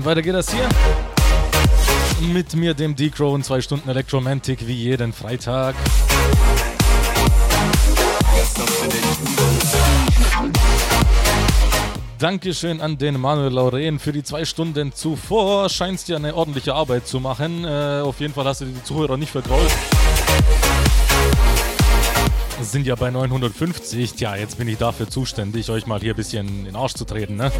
Time. Weiter geht das hier. Mit mir, dem D-Crow, und zwei Stunden Elektromantik wie jeden Freitag. Dankeschön an den Manuel Lauren für die zwei Stunden zuvor. Scheinst dir eine ordentliche Arbeit zu machen. Äh, auf jeden Fall hast du die Zuhörer nicht vergrault sind ja bei 950. Tja, jetzt bin ich dafür zuständig, euch mal hier ein bisschen in den Arsch zu treten, ne?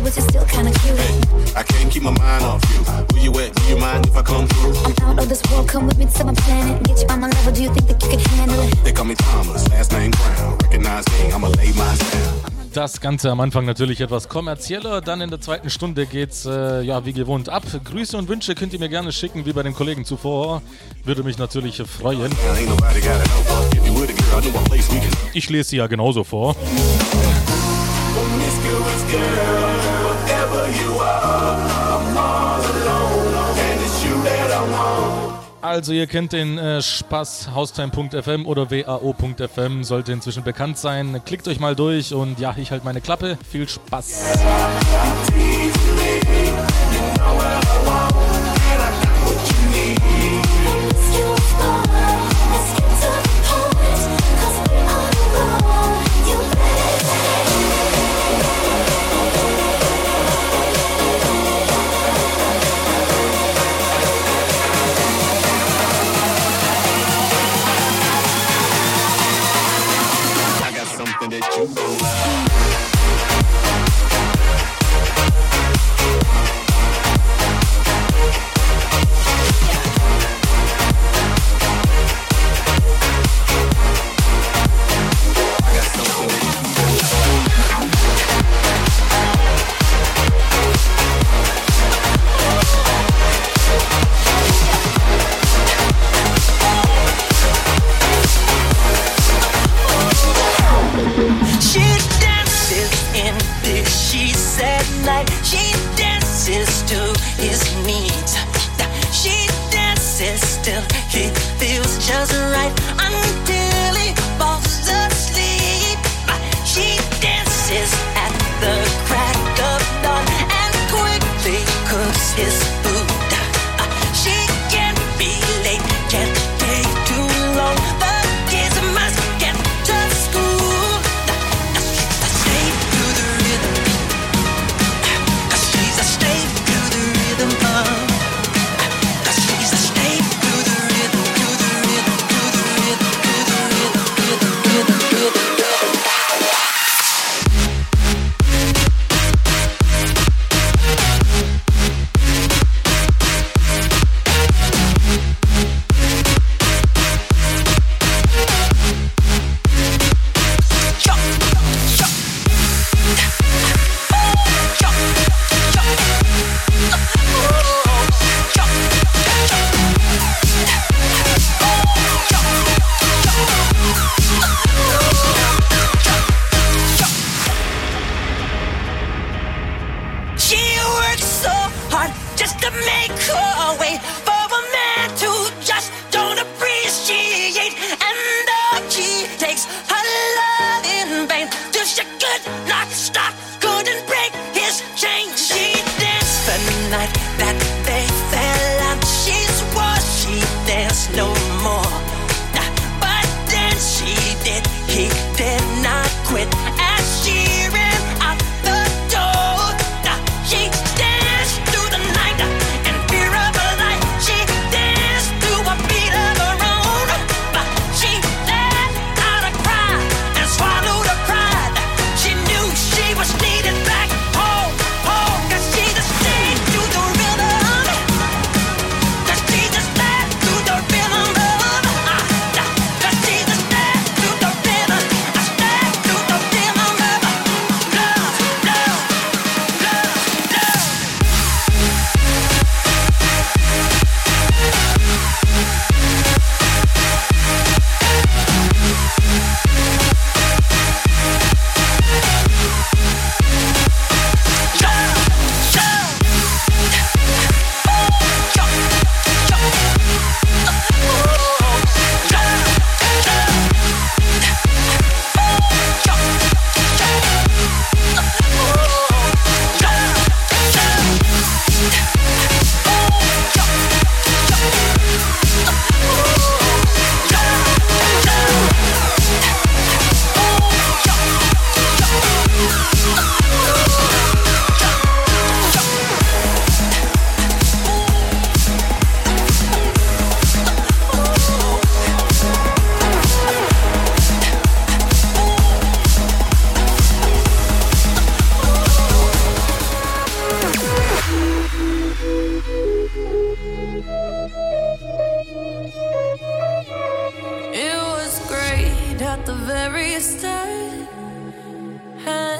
Das Ganze am Anfang natürlich etwas kommerzieller, dann in der zweiten Stunde geht's äh, ja wie gewohnt ab. Grüße und Wünsche könnt ihr mir gerne schicken, wie bei den Kollegen zuvor. Würde mich natürlich freuen. Ich lese sie ja genauso vor. Also ihr kennt den äh, Spaß haustime.fm oder wao.fm, sollte inzwischen bekannt sein. Klickt euch mal durch und ja, ich halte meine Klappe. Viel Spaß. Yeah,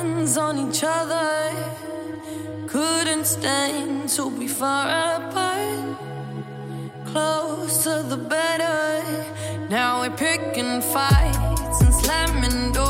hands on each other. Couldn't stand to be far apart. Closer the better. Now we're picking fights and slamming doors.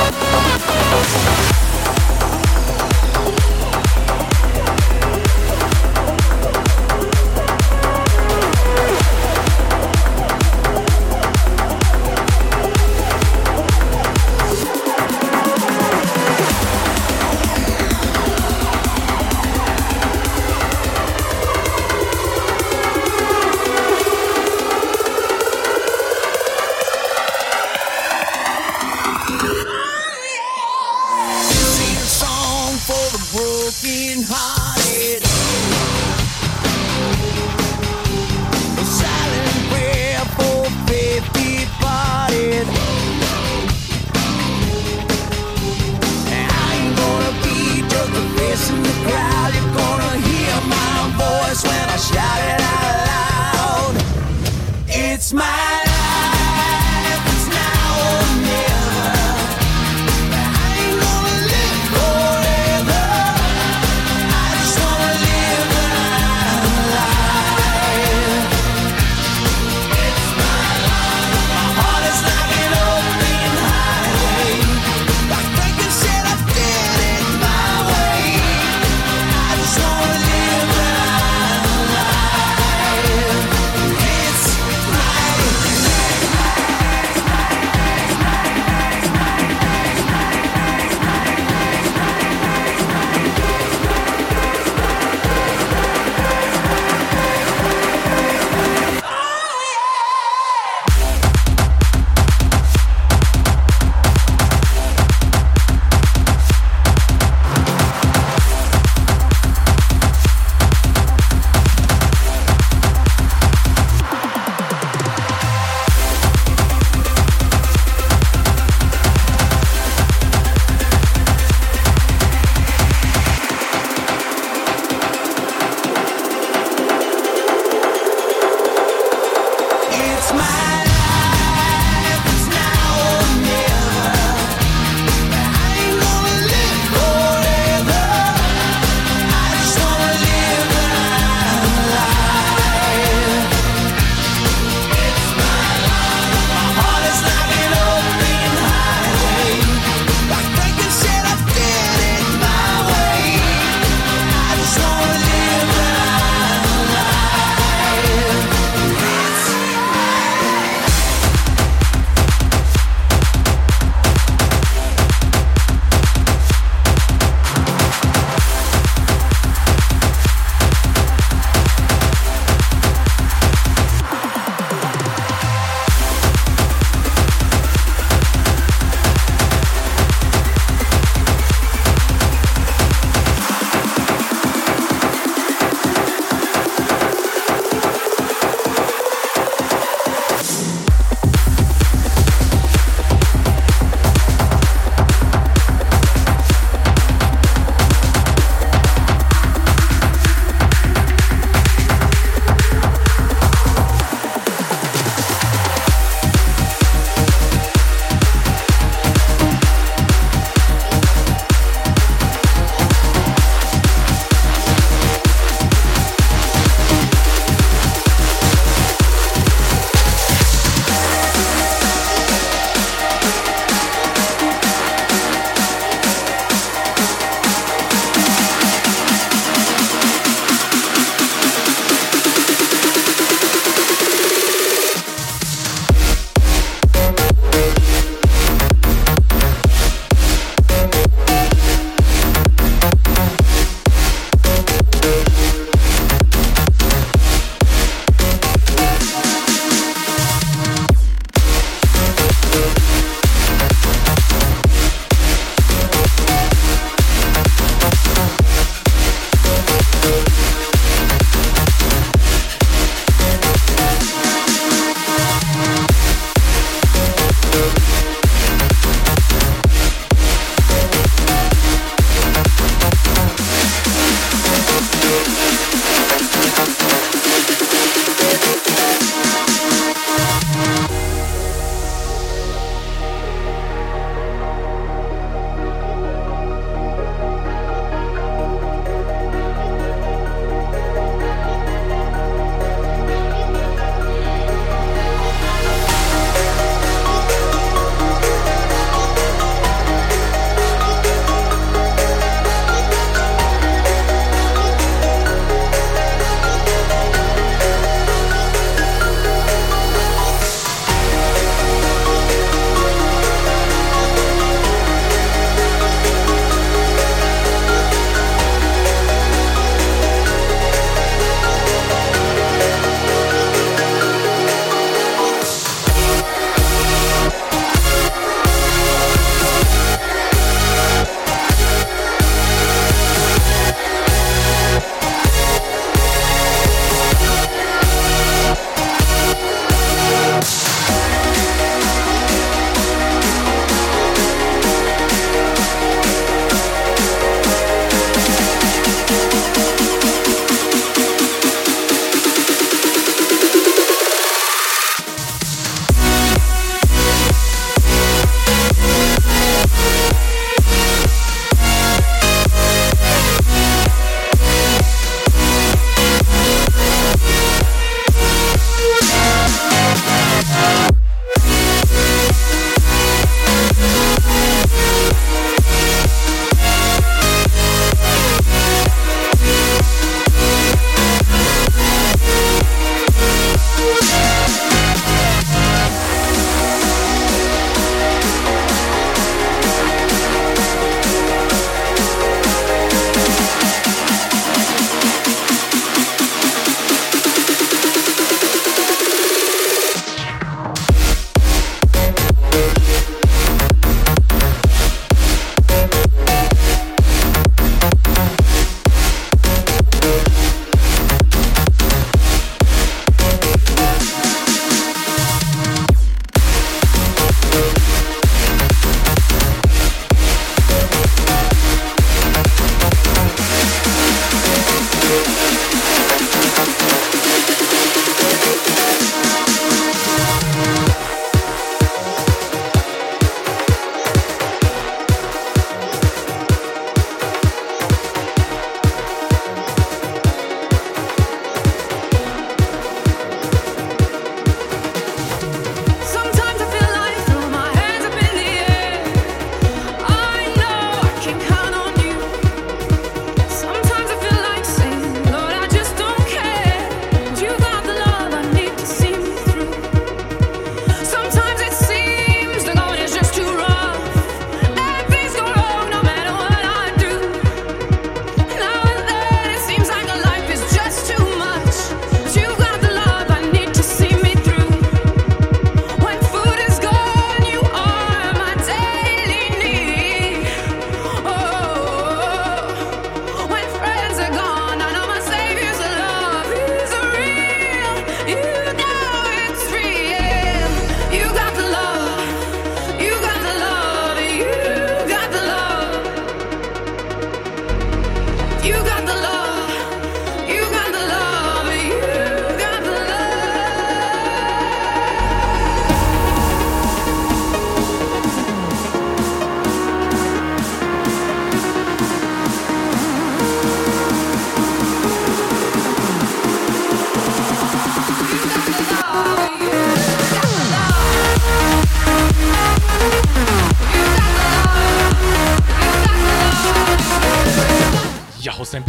We'll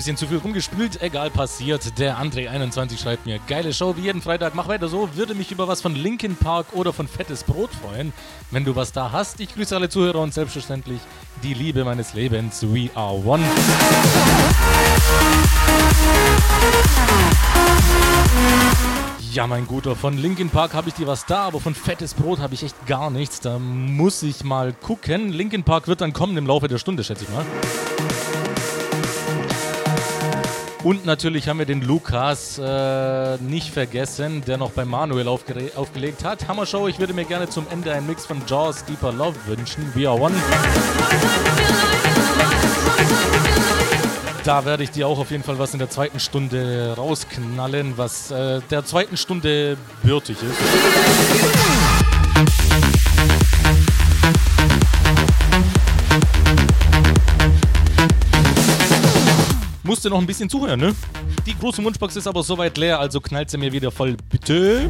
bisschen zu viel rumgespült. Egal, passiert. Der André21 schreibt mir, geile Show wie jeden Freitag. Mach weiter so. Würde mich über was von Linkin Park oder von Fettes Brot freuen, wenn du was da hast. Ich grüße alle Zuhörer und selbstverständlich die Liebe meines Lebens. We are one. Ja, mein Guter, von Linkin Park habe ich dir was da, aber von Fettes Brot habe ich echt gar nichts. Da muss ich mal gucken. Linkin Park wird dann kommen im Laufe der Stunde, schätze ich mal. Und natürlich haben wir den Lukas äh, nicht vergessen, der noch bei Manuel aufgere- aufgelegt hat. Hammershow, ich würde mir gerne zum Ende einen Mix von Jaws Deeper Love wünschen. We are one. Da werde ich dir auch auf jeden Fall was in der zweiten Stunde rausknallen, was äh, der zweiten Stunde bürtig ist. Musste noch ein bisschen zuhören, ne? Die große Wunschbox ist aber soweit leer, also knallt sie mir wieder voll, bitte.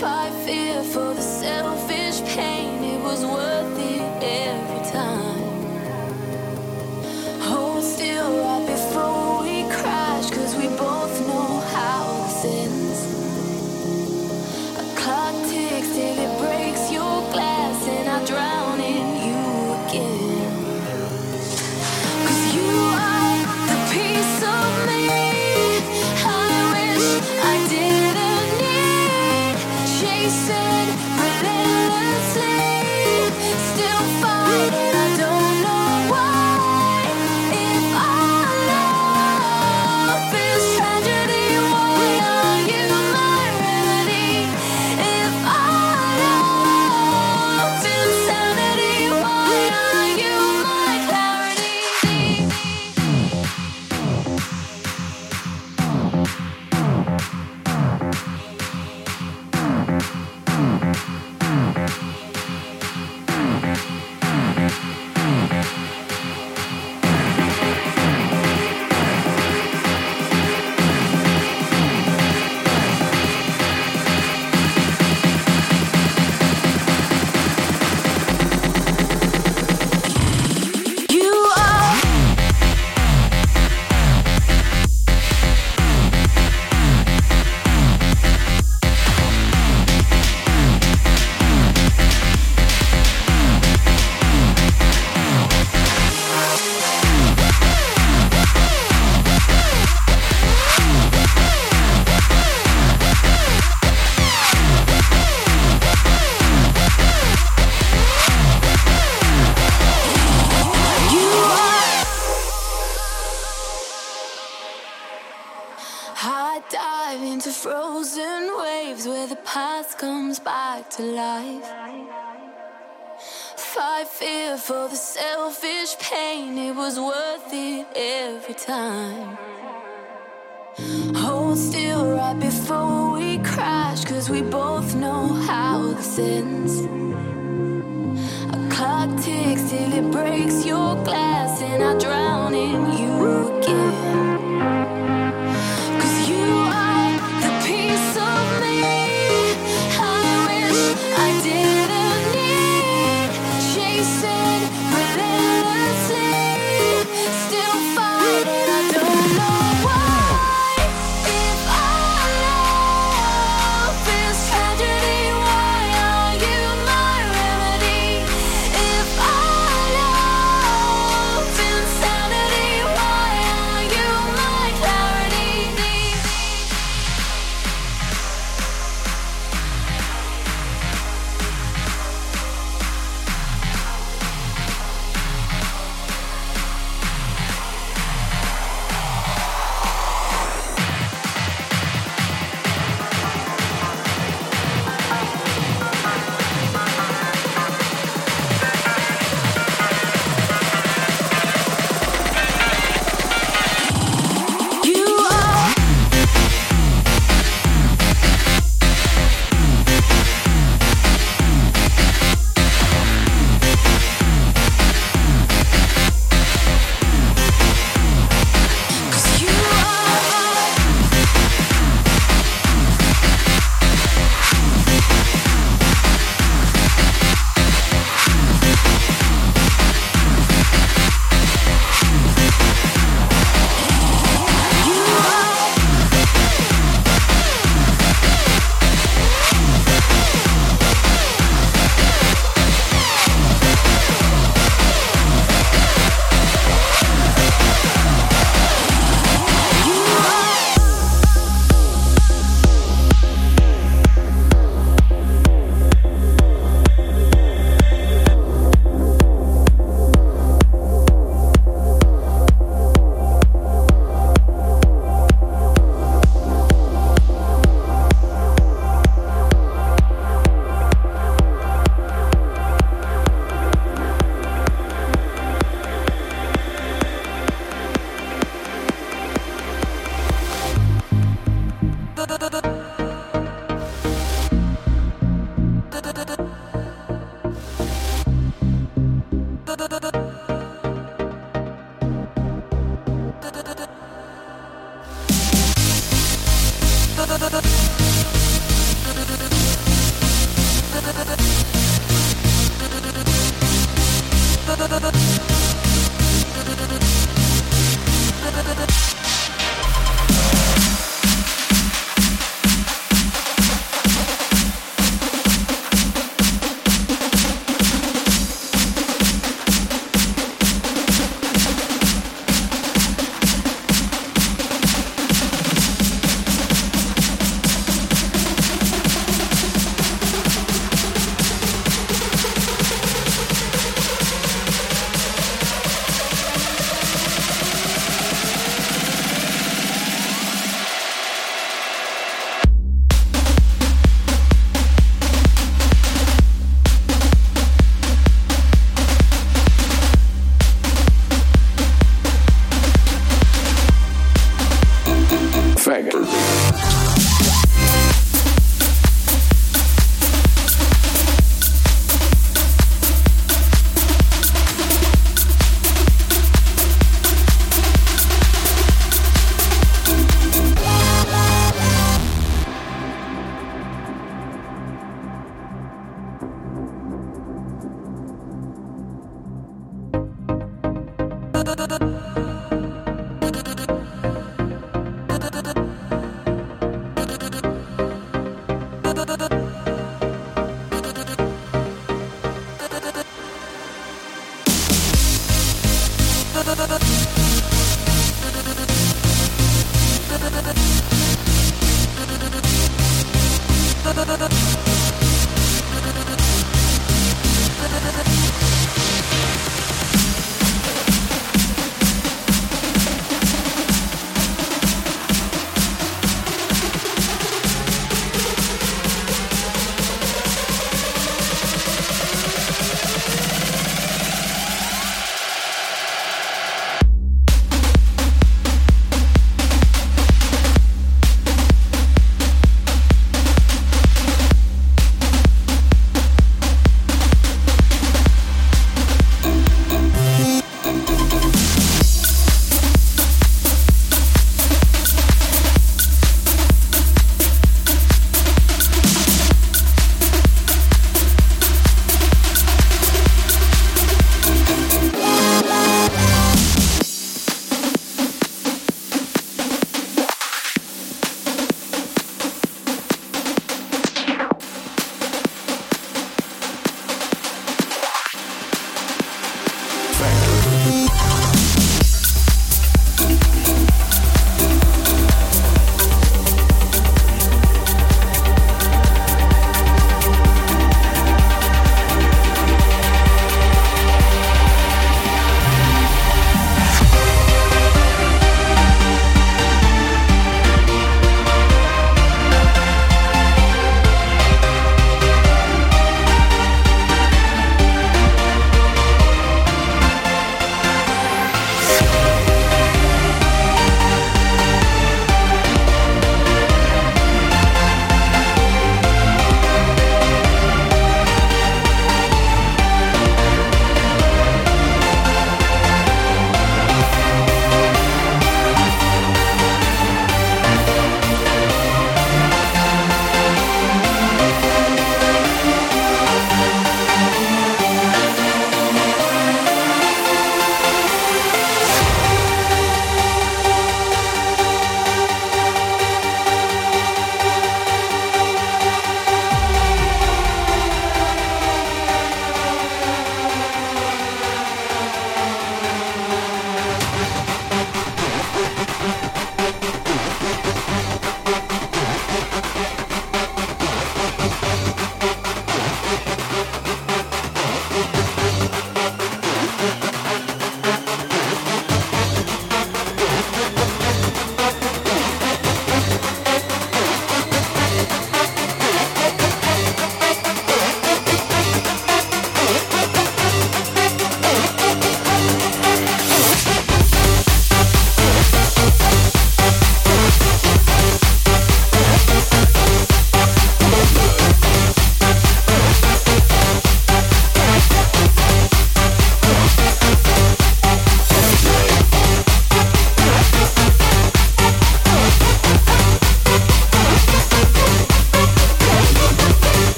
Fight fear for the selfish pain, it was worth for the selfish pain, it was worth it every time. Hold still right before we crash. Cause we both know how this ends. A clock ticks till it breaks your glass, and I drown in you again.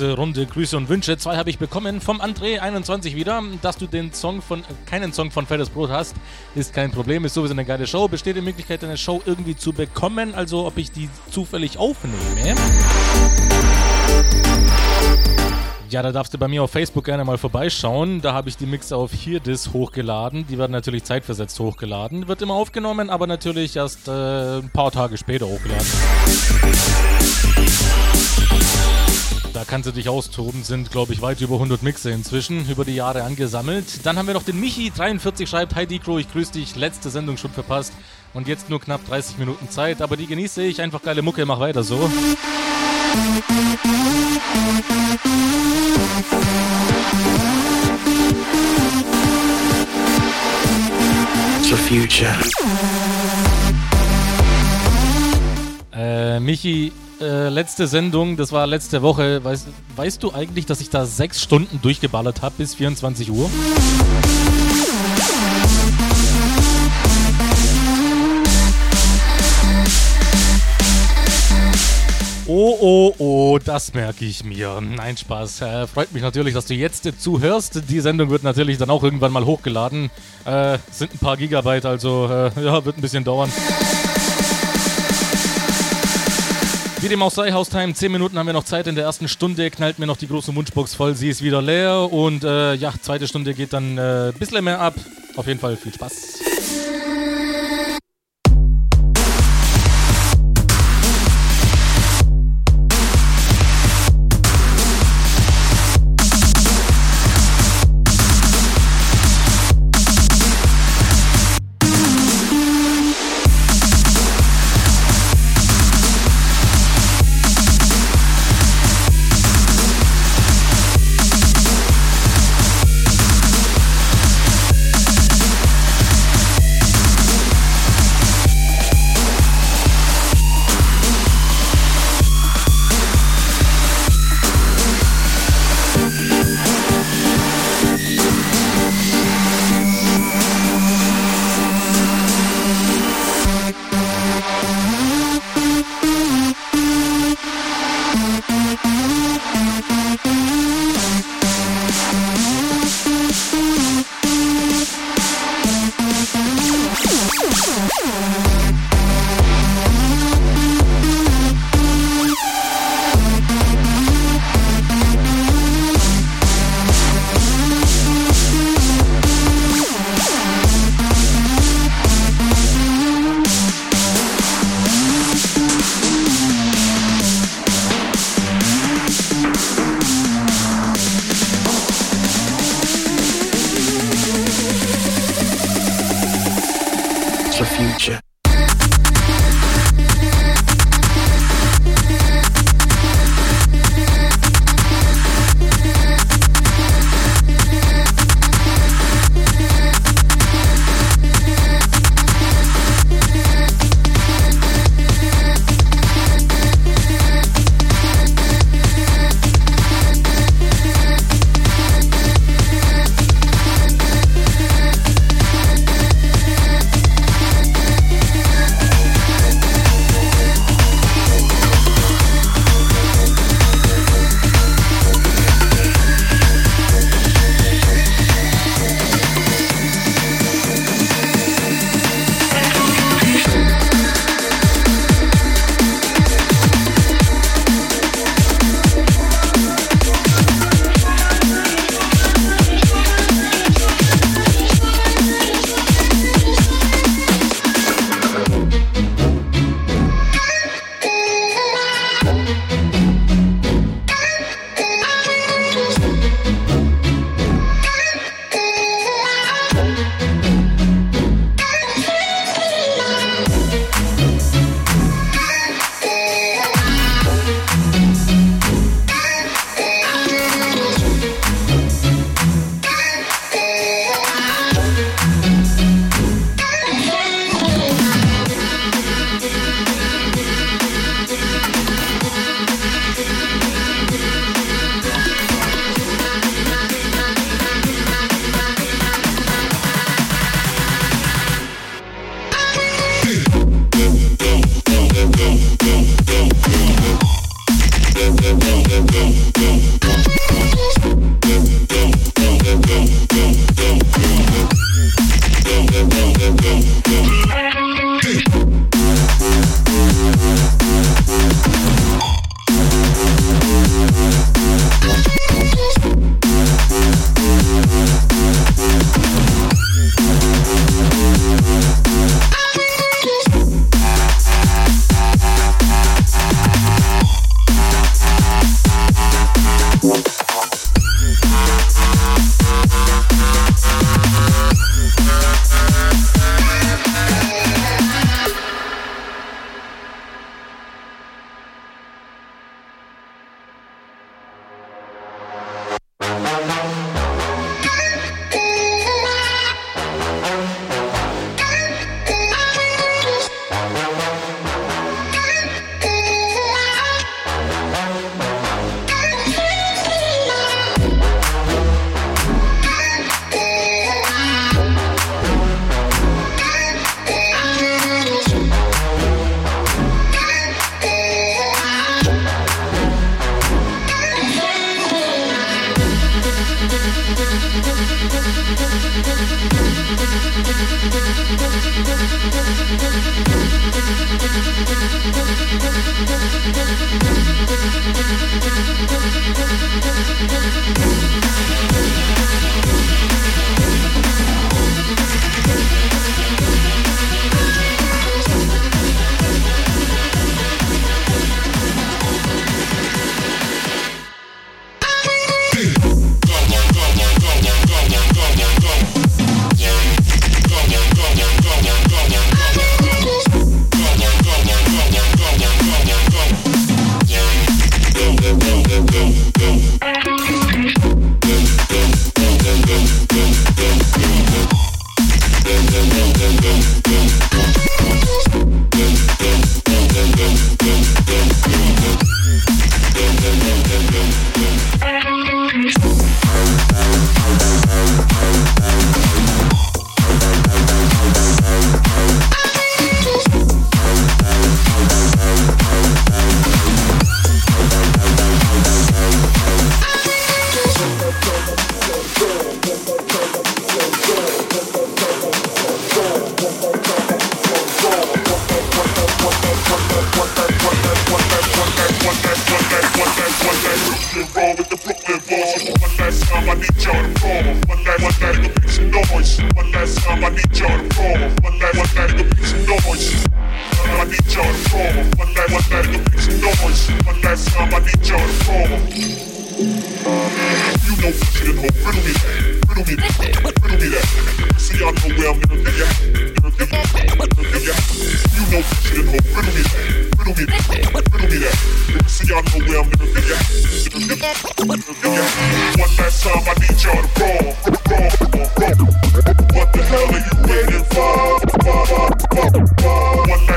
Kurze Runde Grüße und Wünsche. Zwei habe ich bekommen vom André21 wieder. Dass du den Song von, keinen Song von Fettes Brot hast, ist kein Problem. Ist sowieso eine geile Show. Besteht die Möglichkeit, eine Show irgendwie zu bekommen, also ob ich die zufällig aufnehme. Ja, da darfst du bei mir auf Facebook gerne mal vorbeischauen. Da habe ich die Mix auf Hierdis hochgeladen. Die werden natürlich zeitversetzt hochgeladen. Wird immer aufgenommen, aber natürlich erst äh, ein paar Tage später hochgeladen. Da kannst du dich austoben, sind glaube ich weit über 100 Mixe inzwischen über die Jahre angesammelt. Dann haben wir noch den Michi43 schreibt, Hi Dicro, ich grüße dich, letzte Sendung schon verpasst und jetzt nur knapp 30 Minuten Zeit, aber die genieße ich, einfach geile Mucke, mach weiter so. Future. Äh, Michi, äh, letzte Sendung, das war letzte Woche. Weißt, weißt du eigentlich, dass ich da sechs Stunden durchgeballert habe bis 24 Uhr? Oh, oh, oh, das merke ich mir. Nein, Spaß. Äh, freut mich natürlich, dass du jetzt zuhörst. Die Sendung wird natürlich dann auch irgendwann mal hochgeladen. Äh, sind ein paar Gigabyte, also äh, ja, wird ein bisschen dauern. Wie dem auch sei, Haustime, 10 Minuten haben wir noch Zeit. In der ersten Stunde knallt mir noch die große Wunschbox voll. Sie ist wieder leer. Und äh, ja, zweite Stunde geht dann ein äh, bisschen mehr ab. Auf jeden Fall viel Spaß.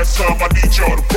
I need you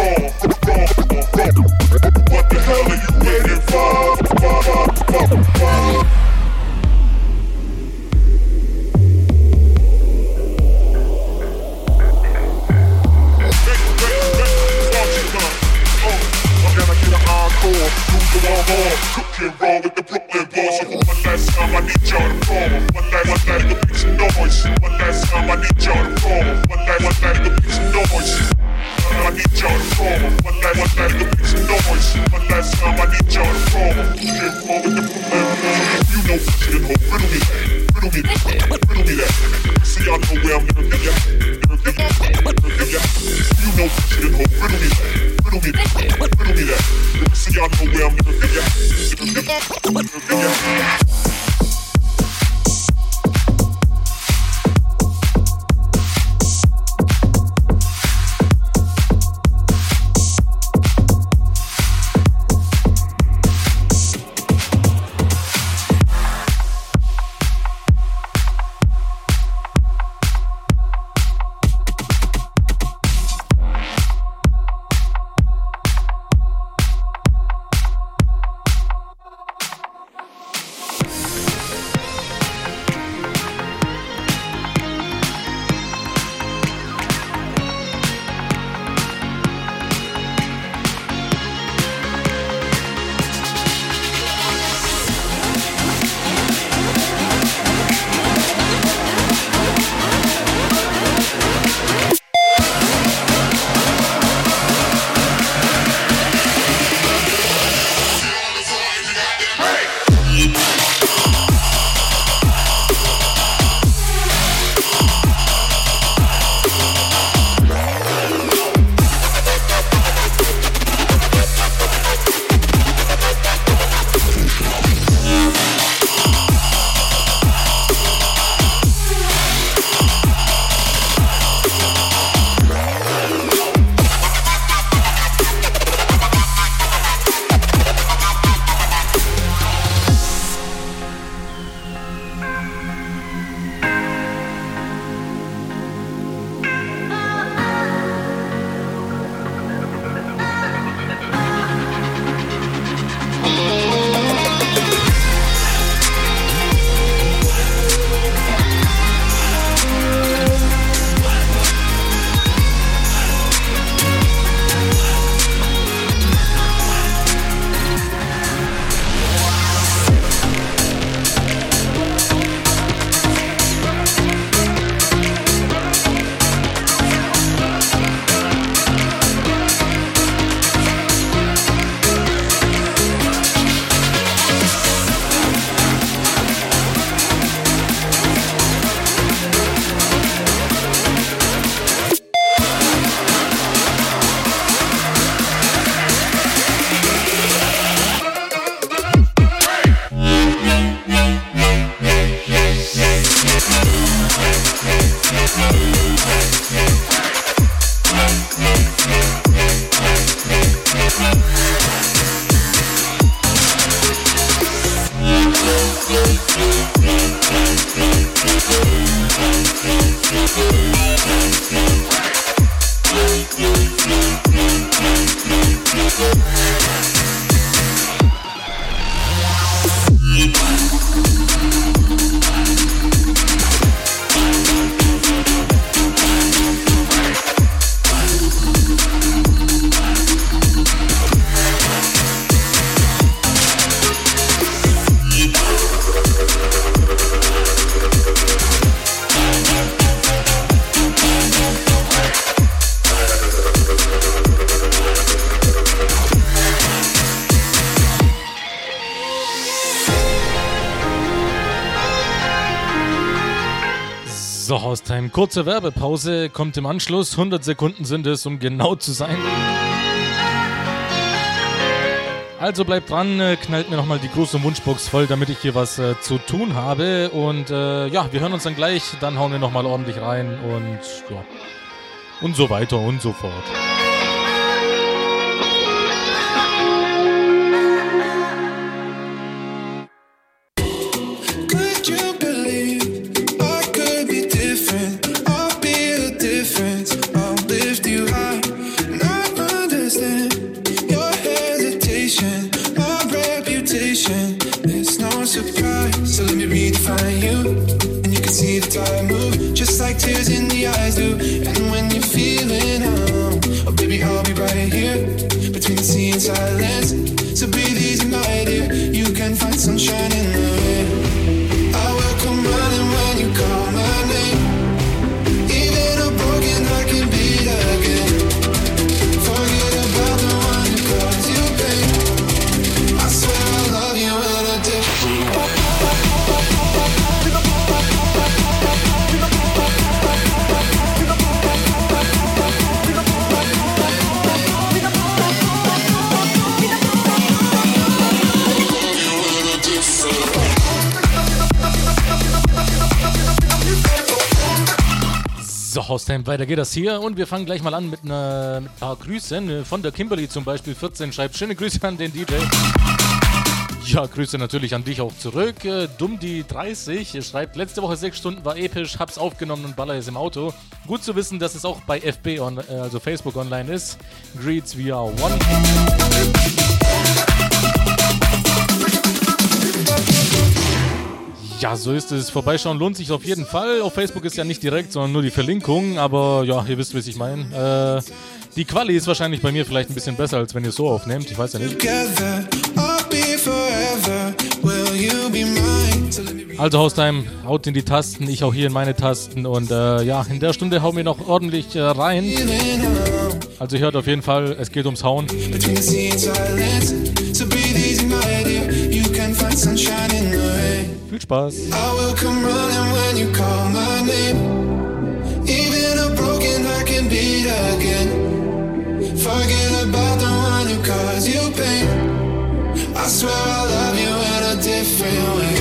Haustime, kurze Werbepause kommt im Anschluss. 100 Sekunden sind es, um genau zu sein. Also bleibt dran, äh, knallt mir nochmal die große Wunschbox voll, damit ich hier was äh, zu tun habe. Und äh, ja, wir hören uns dann gleich, dann hauen wir nochmal ordentlich rein und ja. Und so weiter und so fort. Tears in the eyes Do. Haustime, weiter geht das hier und wir fangen gleich mal an mit, einer, mit ein paar Grüßen. Äh, Von der Kimberly zum Beispiel, 14, schreibt schöne Grüße an den DJ. Ja, Grüße natürlich an dich auch zurück. Äh, Dummdi30 schreibt, letzte Woche sechs Stunden war episch, hab's aufgenommen und baller es im Auto. Gut zu wissen, dass es auch bei FB, on, äh, also Facebook online ist. Greets via One. Ja, so ist es. Vorbeischauen lohnt sich auf jeden Fall. Auf Facebook ist ja nicht direkt, sondern nur die Verlinkung. Aber ja, ihr wisst, was ich meine. Äh, die Quali ist wahrscheinlich bei mir vielleicht ein bisschen besser, als wenn ihr es so aufnehmt. Ich weiß ja nicht. Also Haustime, haut in die Tasten, ich auch hier in meine Tasten. Und äh, ja, in der Stunde hauen wir noch ordentlich äh, rein. Also hört auf jeden Fall, es geht ums Hauen. Pain. I swear I love you in a different way.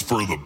For the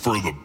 for the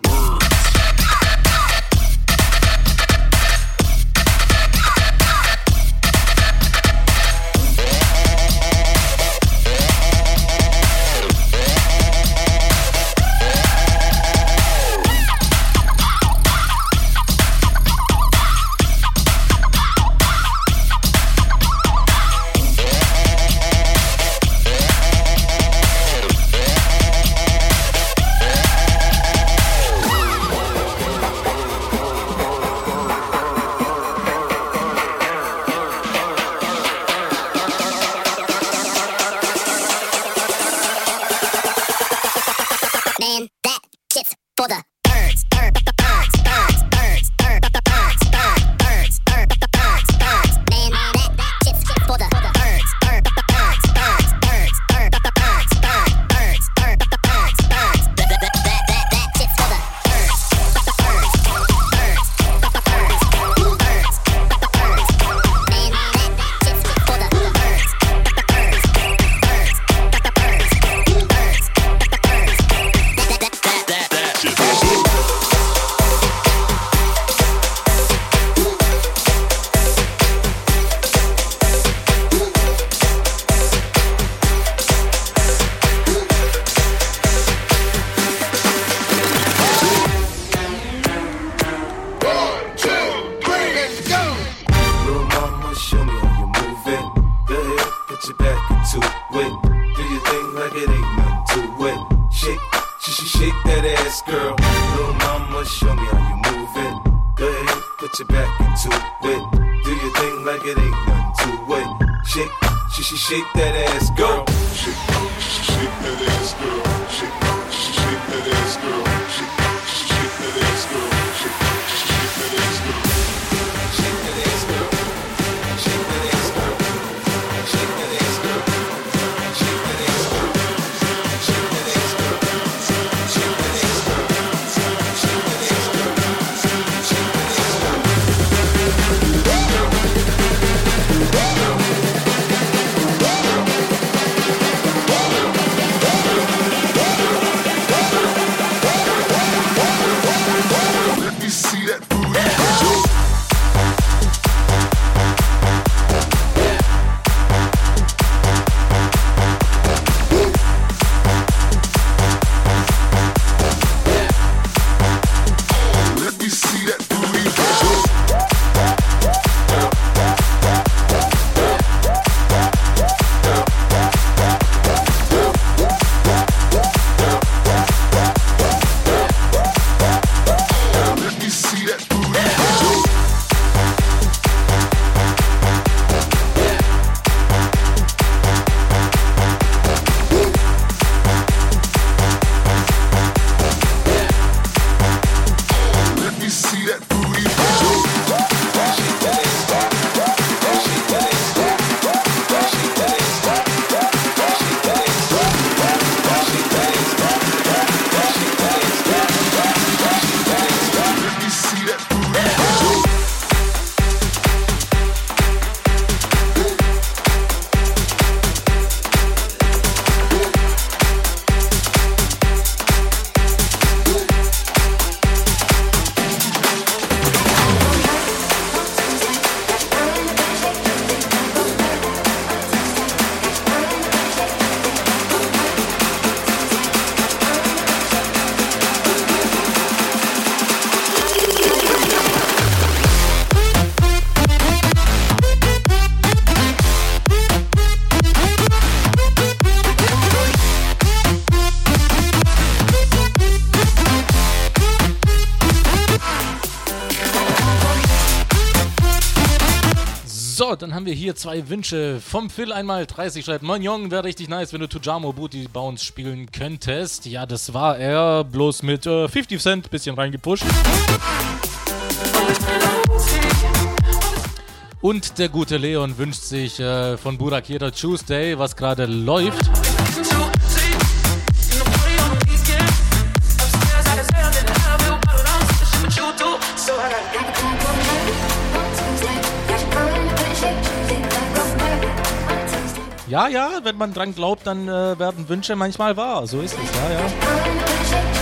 haben wir hier zwei Wünsche. Vom Phil einmal 30 schreibt, Moin Jong, wäre richtig nice, wenn du Tujamo Booty Bounce spielen könntest. Ja, das war er, bloß mit äh, 50 Cent, bisschen reingepusht. Und der gute Leon wünscht sich äh, von Burakira Tuesday, was gerade läuft. Ja, ja, wenn man dran glaubt, dann äh, werden Wünsche manchmal wahr. So ist es, ja, ja.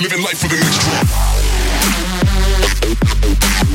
Living life for the next drop.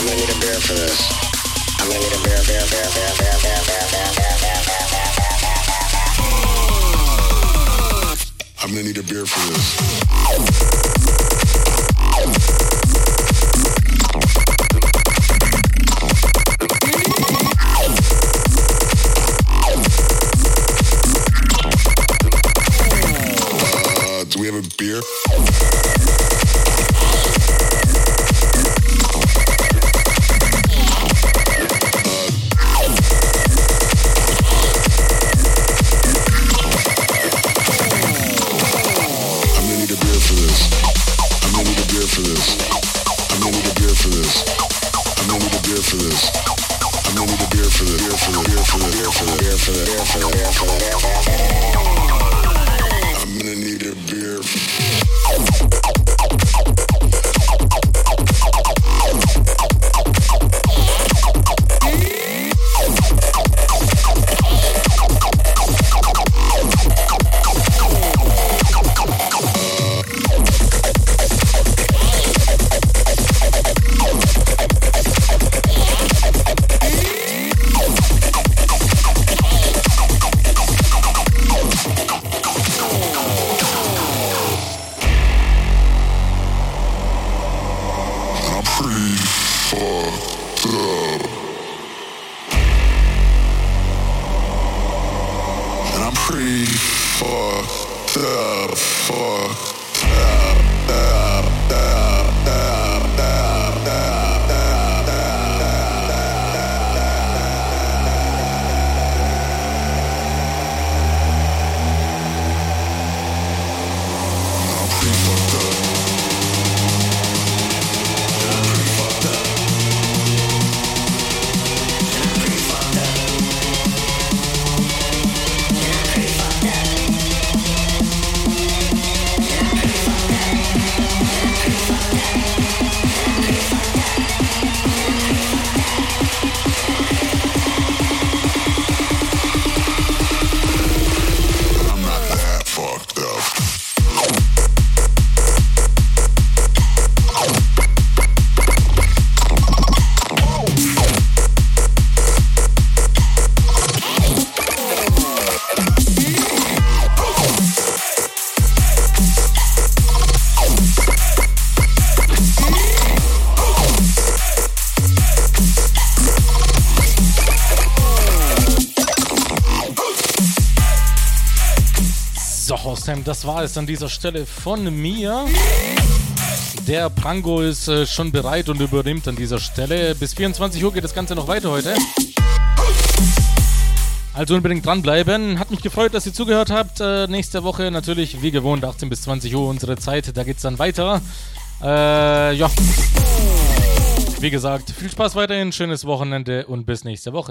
I'm gonna need a beer for this. I'm gonna need a beer, beer, beer, beer, beer, beer, beer, beer, beer, beer. I'm gonna need a beer for this. Sam, das war es an dieser Stelle von mir. Der Prango ist äh, schon bereit und übernimmt an dieser Stelle. Bis 24 Uhr geht das Ganze noch weiter heute. Also unbedingt dranbleiben. Hat mich gefreut, dass ihr zugehört habt. Äh, nächste Woche natürlich wie gewohnt 18 bis 20 Uhr unsere Zeit. Da geht's dann weiter. Äh, ja. Wie gesagt, viel Spaß weiterhin, schönes Wochenende und bis nächste Woche.